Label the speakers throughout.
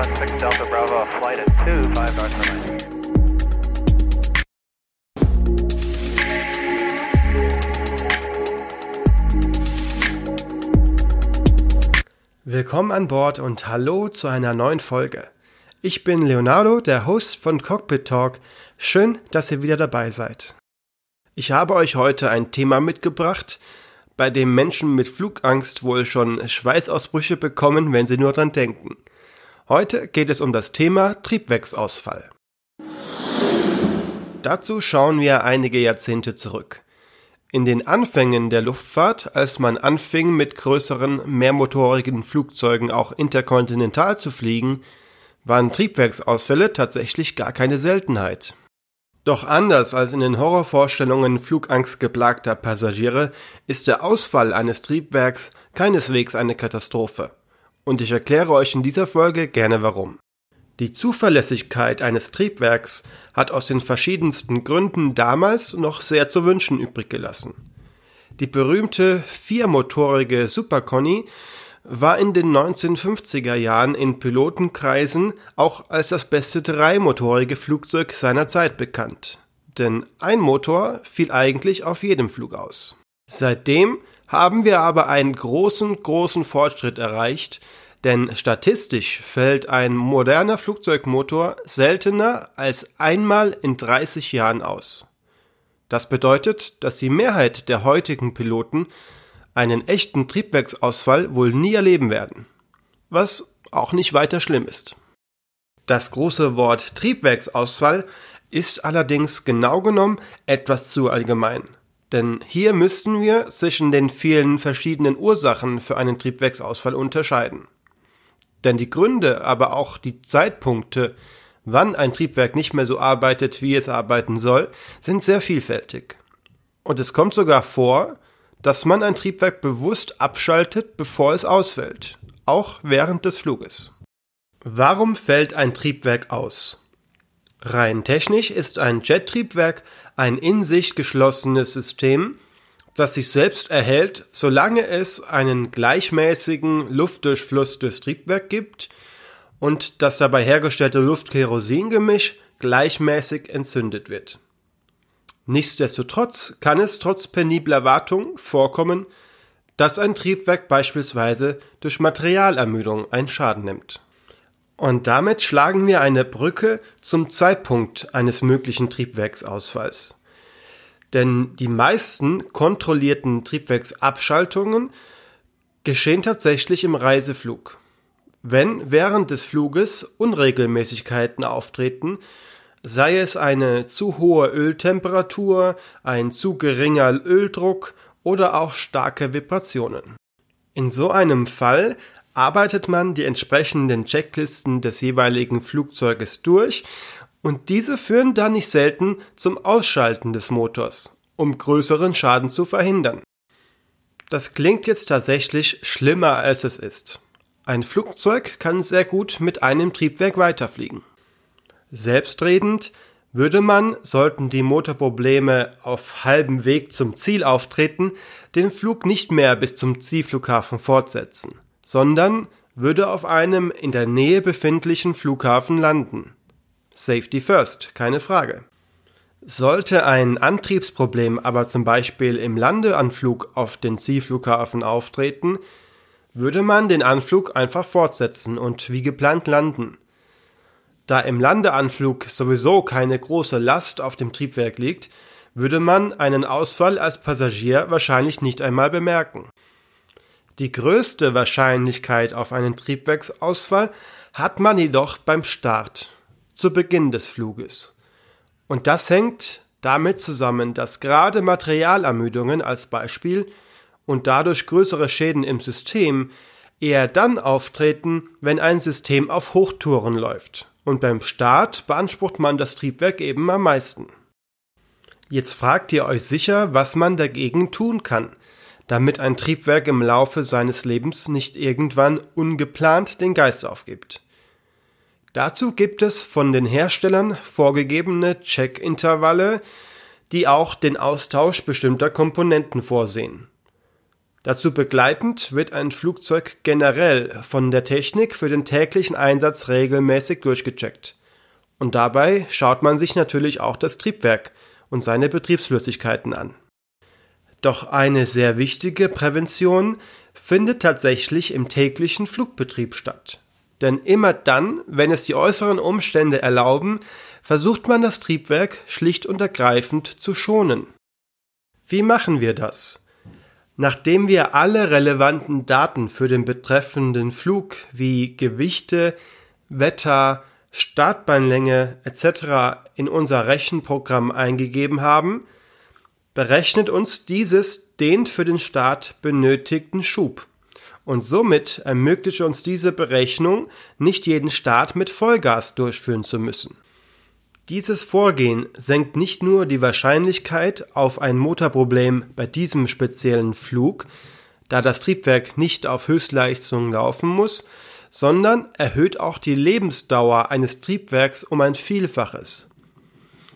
Speaker 1: 316 Delta Bravo, flight at 25 North
Speaker 2: Willkommen an Bord und hallo zu einer neuen Folge. Ich bin Leonardo, der Host von Cockpit Talk. Schön, dass ihr wieder dabei seid. Ich habe euch heute ein Thema mitgebracht, bei dem Menschen mit Flugangst wohl schon Schweißausbrüche bekommen, wenn sie nur dran denken. Heute geht es um das Thema Triebwerksausfall. Dazu schauen wir einige Jahrzehnte zurück. In den Anfängen der Luftfahrt, als man anfing mit größeren, mehrmotorigen Flugzeugen auch interkontinental zu fliegen, waren Triebwerksausfälle tatsächlich gar keine Seltenheit. Doch anders als in den Horrorvorstellungen flugangstgeplagter Passagiere ist der Ausfall eines Triebwerks keineswegs eine Katastrophe. Und ich erkläre euch in dieser Folge gerne warum. Die Zuverlässigkeit eines Triebwerks hat aus den verschiedensten Gründen damals noch sehr zu wünschen übrig gelassen. Die berühmte viermotorige Super Conny war in den 1950er Jahren in Pilotenkreisen auch als das beste dreimotorige Flugzeug seiner Zeit bekannt. Denn ein Motor fiel eigentlich auf jedem Flug aus. Seitdem haben wir aber einen großen, großen Fortschritt erreicht, denn statistisch fällt ein moderner Flugzeugmotor seltener als einmal in 30 Jahren aus. Das bedeutet, dass die Mehrheit der heutigen Piloten einen echten Triebwerksausfall wohl nie erleben werden. Was auch nicht weiter schlimm ist. Das große Wort Triebwerksausfall ist allerdings genau genommen etwas zu allgemein. Denn hier müssten wir zwischen den vielen verschiedenen Ursachen für einen Triebwerksausfall unterscheiden. Denn die Gründe, aber auch die Zeitpunkte, wann ein Triebwerk nicht mehr so arbeitet, wie es arbeiten soll, sind sehr vielfältig. Und es kommt sogar vor, dass man ein Triebwerk bewusst abschaltet, bevor es ausfällt, auch während des Fluges. Warum fällt ein Triebwerk aus? Rein technisch ist ein Jettriebwerk ein in sich geschlossenes System, das sich selbst erhält, solange es einen gleichmäßigen Luftdurchfluss durchs Triebwerk gibt und das dabei hergestellte Luft-Kerosin-Gemisch gleichmäßig entzündet wird. Nichtsdestotrotz kann es trotz penibler Wartung vorkommen, dass ein Triebwerk beispielsweise durch Materialermüdung einen Schaden nimmt. Und damit schlagen wir eine Brücke zum Zeitpunkt eines möglichen Triebwerksausfalls. Denn die meisten kontrollierten Triebwerksabschaltungen geschehen tatsächlich im Reiseflug. Wenn während des Fluges Unregelmäßigkeiten auftreten, sei es eine zu hohe Öltemperatur, ein zu geringer Öldruck oder auch starke Vibrationen. In so einem Fall arbeitet man die entsprechenden Checklisten des jeweiligen Flugzeuges durch und diese führen dann nicht selten zum Ausschalten des Motors, um größeren Schaden zu verhindern. Das klingt jetzt tatsächlich schlimmer als es ist. Ein Flugzeug kann sehr gut mit einem Triebwerk weiterfliegen. Selbstredend würde man, sollten die Motorprobleme auf halbem Weg zum Ziel auftreten, den Flug nicht mehr bis zum Zielflughafen fortsetzen, sondern würde auf einem in der Nähe befindlichen Flughafen landen. Safety first, keine Frage. Sollte ein Antriebsproblem aber zum Beispiel im Landeanflug auf den Zielflughafen auftreten, würde man den Anflug einfach fortsetzen und wie geplant landen. Da im Landeanflug sowieso keine große Last auf dem Triebwerk liegt, würde man einen Ausfall als Passagier wahrscheinlich nicht einmal bemerken. Die größte Wahrscheinlichkeit auf einen Triebwerksausfall hat man jedoch beim Start, zu Beginn des Fluges. Und das hängt damit zusammen, dass gerade Materialermüdungen als Beispiel und dadurch größere Schäden im System eher dann auftreten, wenn ein System auf Hochtouren läuft und beim Start beansprucht man das Triebwerk eben am meisten. Jetzt fragt ihr euch sicher, was man dagegen tun kann, damit ein Triebwerk im Laufe seines Lebens nicht irgendwann ungeplant den Geist aufgibt. Dazu gibt es von den Herstellern vorgegebene Check-Intervalle, die auch den Austausch bestimmter Komponenten vorsehen. Dazu begleitend wird ein Flugzeug generell von der Technik für den täglichen Einsatz regelmäßig durchgecheckt. Und dabei schaut man sich natürlich auch das Triebwerk und seine Betriebsflüssigkeiten an. Doch eine sehr wichtige Prävention findet tatsächlich im täglichen Flugbetrieb statt. Denn immer dann, wenn es die äußeren Umstände erlauben, versucht man das Triebwerk schlicht und ergreifend zu schonen. Wie machen wir das? Nachdem wir alle relevanten Daten für den betreffenden Flug wie Gewichte, Wetter, Startbahnlänge etc. in unser Rechenprogramm eingegeben haben, berechnet uns dieses den für den Start benötigten Schub. Und somit ermöglicht uns diese Berechnung, nicht jeden Start mit Vollgas durchführen zu müssen. Dieses Vorgehen senkt nicht nur die Wahrscheinlichkeit auf ein Motorproblem bei diesem speziellen Flug, da das Triebwerk nicht auf Höchstleistung laufen muss, sondern erhöht auch die Lebensdauer eines Triebwerks um ein Vielfaches.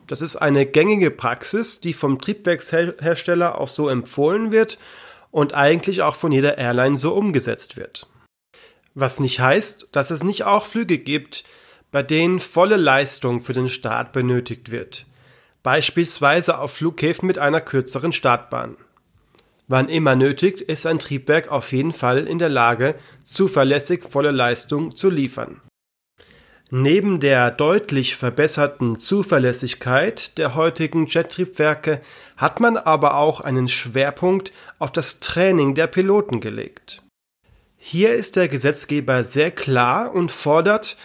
Speaker 2: Das ist eine gängige Praxis, die vom Triebwerkshersteller auch so empfohlen wird und eigentlich auch von jeder Airline so umgesetzt wird. Was nicht heißt, dass es nicht auch Flüge gibt, bei denen volle Leistung für den Start benötigt wird, beispielsweise auf Flughäfen mit einer kürzeren Startbahn. Wann immer nötig, ist ein Triebwerk auf jeden Fall in der Lage, zuverlässig volle Leistung zu liefern. Neben der deutlich verbesserten Zuverlässigkeit der heutigen Jettriebwerke hat man aber auch einen Schwerpunkt auf das Training der Piloten gelegt. Hier ist der Gesetzgeber sehr klar und fordert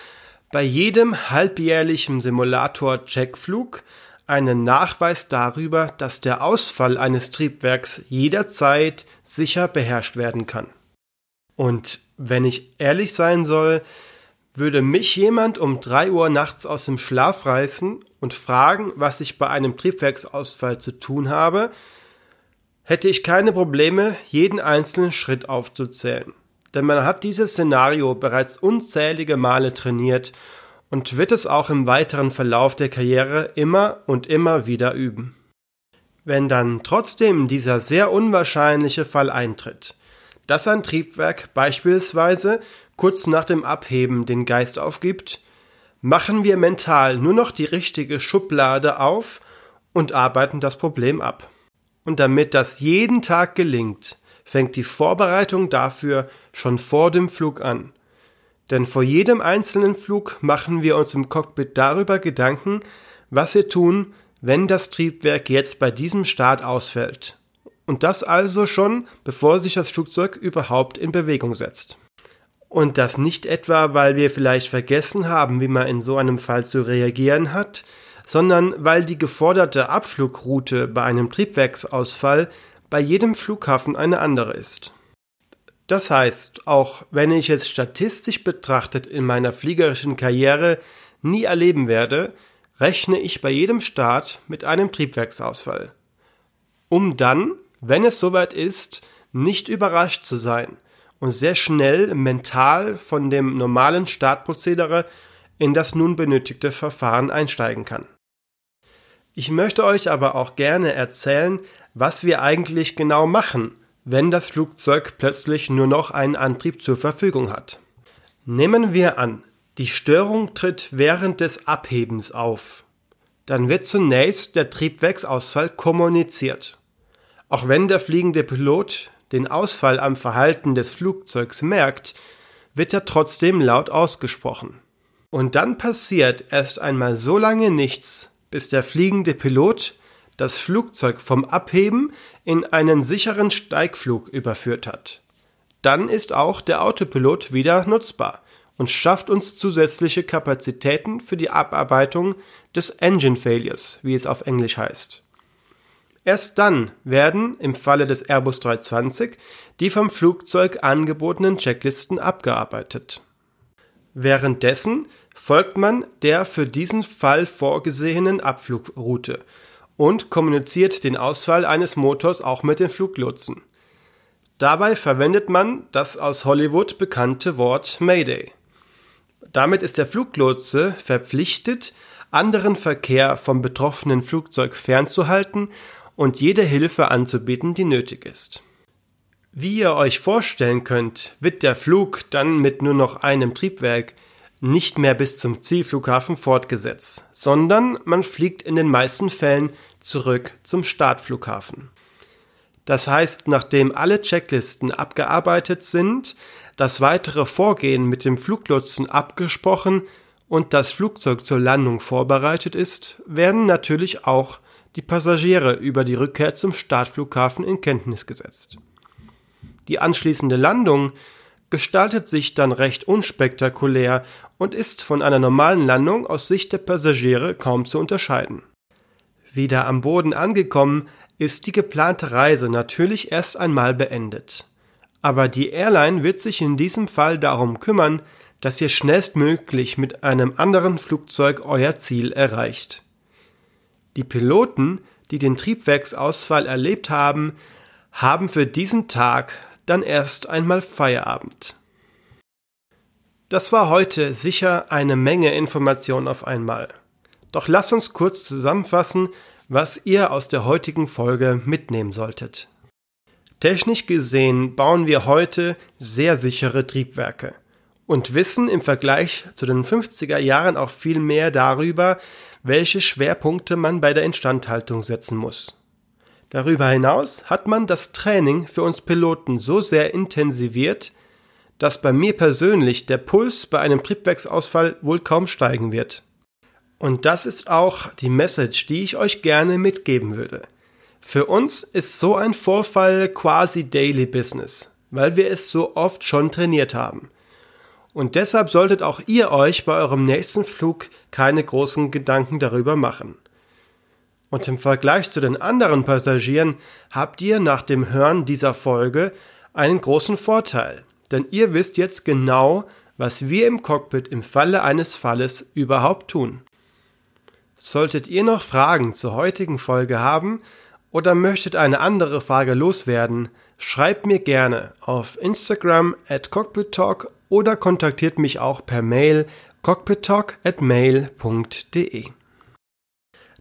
Speaker 2: bei jedem halbjährlichen Simulator-Checkflug einen Nachweis darüber, dass der Ausfall eines Triebwerks jederzeit sicher beherrscht werden kann. Und wenn ich ehrlich sein soll, würde mich jemand um drei Uhr nachts aus dem Schlaf reißen und fragen, was ich bei einem Triebwerksausfall zu tun habe, hätte ich keine Probleme, jeden einzelnen Schritt aufzuzählen denn man hat dieses Szenario bereits unzählige Male trainiert und wird es auch im weiteren Verlauf der Karriere immer und immer wieder üben. Wenn dann trotzdem dieser sehr unwahrscheinliche Fall eintritt, dass ein Triebwerk beispielsweise kurz nach dem Abheben den Geist aufgibt, machen wir mental nur noch die richtige Schublade auf und arbeiten das Problem ab. Und damit das jeden Tag gelingt, fängt die Vorbereitung dafür schon vor dem Flug an. Denn vor jedem einzelnen Flug machen wir uns im Cockpit darüber Gedanken, was wir tun, wenn das Triebwerk jetzt bei diesem Start ausfällt. Und das also schon, bevor sich das Flugzeug überhaupt in Bewegung setzt. Und das nicht etwa, weil wir vielleicht vergessen haben, wie man in so einem Fall zu reagieren hat, sondern weil die geforderte Abflugroute bei einem Triebwerksausfall bei jedem Flughafen eine andere ist. Das heißt, auch wenn ich es statistisch betrachtet in meiner fliegerischen Karriere nie erleben werde, rechne ich bei jedem Start mit einem Triebwerksausfall. Um dann, wenn es soweit ist, nicht überrascht zu sein und sehr schnell mental von dem normalen Startprozedere in das nun benötigte Verfahren einsteigen kann. Ich möchte euch aber auch gerne erzählen, was wir eigentlich genau machen, wenn das Flugzeug plötzlich nur noch einen Antrieb zur Verfügung hat. Nehmen wir an, die Störung tritt während des Abhebens auf. Dann wird zunächst der Triebwerksausfall kommuniziert. Auch wenn der fliegende Pilot den Ausfall am Verhalten des Flugzeugs merkt, wird er trotzdem laut ausgesprochen. Und dann passiert erst einmal so lange nichts, bis der fliegende Pilot das Flugzeug vom Abheben in einen sicheren Steigflug überführt hat. Dann ist auch der Autopilot wieder nutzbar und schafft uns zusätzliche Kapazitäten für die Abarbeitung des Engine Failures, wie es auf Englisch heißt. Erst dann werden im Falle des Airbus 320 die vom Flugzeug angebotenen Checklisten abgearbeitet. Währenddessen folgt man der für diesen Fall vorgesehenen Abflugroute und kommuniziert den Ausfall eines Motors auch mit den Fluglotsen. Dabei verwendet man das aus Hollywood bekannte Wort Mayday. Damit ist der Fluglotse verpflichtet, anderen Verkehr vom betroffenen Flugzeug fernzuhalten und jede Hilfe anzubieten, die nötig ist. Wie ihr euch vorstellen könnt, wird der Flug dann mit nur noch einem Triebwerk nicht mehr bis zum Zielflughafen fortgesetzt, sondern man fliegt in den meisten Fällen zurück zum Startflughafen. Das heißt, nachdem alle Checklisten abgearbeitet sind, das weitere Vorgehen mit dem Fluglotsen abgesprochen und das Flugzeug zur Landung vorbereitet ist, werden natürlich auch die Passagiere über die Rückkehr zum Startflughafen in Kenntnis gesetzt. Die anschließende Landung gestaltet sich dann recht unspektakulär und ist von einer normalen Landung aus Sicht der Passagiere kaum zu unterscheiden. Wieder am Boden angekommen, ist die geplante Reise natürlich erst einmal beendet. Aber die Airline wird sich in diesem Fall darum kümmern, dass ihr schnellstmöglich mit einem anderen Flugzeug euer Ziel erreicht. Die Piloten, die den Triebwerksausfall erlebt haben, haben für diesen Tag dann erst einmal Feierabend. Das war heute sicher eine Menge Information auf einmal. Doch lasst uns kurz zusammenfassen, was ihr aus der heutigen Folge mitnehmen solltet. Technisch gesehen bauen wir heute sehr sichere Triebwerke und wissen im Vergleich zu den 50er Jahren auch viel mehr darüber, welche Schwerpunkte man bei der Instandhaltung setzen muss. Darüber hinaus hat man das Training für uns Piloten so sehr intensiviert, dass bei mir persönlich der Puls bei einem Triebwerksausfall wohl kaum steigen wird. Und das ist auch die Message, die ich euch gerne mitgeben würde. Für uns ist so ein Vorfall quasi Daily Business, weil wir es so oft schon trainiert haben. Und deshalb solltet auch ihr euch bei eurem nächsten Flug keine großen Gedanken darüber machen. Und im Vergleich zu den anderen Passagieren habt ihr nach dem Hören dieser Folge einen großen Vorteil, denn ihr wisst jetzt genau, was wir im Cockpit im Falle eines Falles überhaupt tun. Solltet ihr noch Fragen zur heutigen Folge haben oder möchtet eine andere Frage loswerden, schreibt mir gerne auf Instagram at cockpittalk oder kontaktiert mich auch per Mail cockpittalk@mail.de.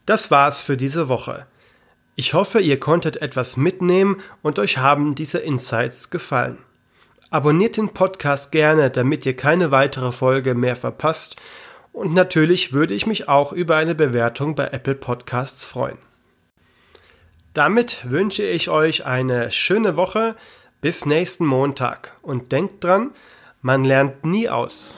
Speaker 2: Das war's für diese Woche. Ich hoffe, ihr konntet etwas mitnehmen und euch haben diese Insights gefallen. Abonniert den Podcast gerne, damit ihr keine weitere Folge mehr verpasst und natürlich würde ich mich auch über eine Bewertung bei Apple Podcasts freuen. Damit wünsche ich euch eine schöne Woche bis nächsten Montag und denkt dran, man lernt nie aus.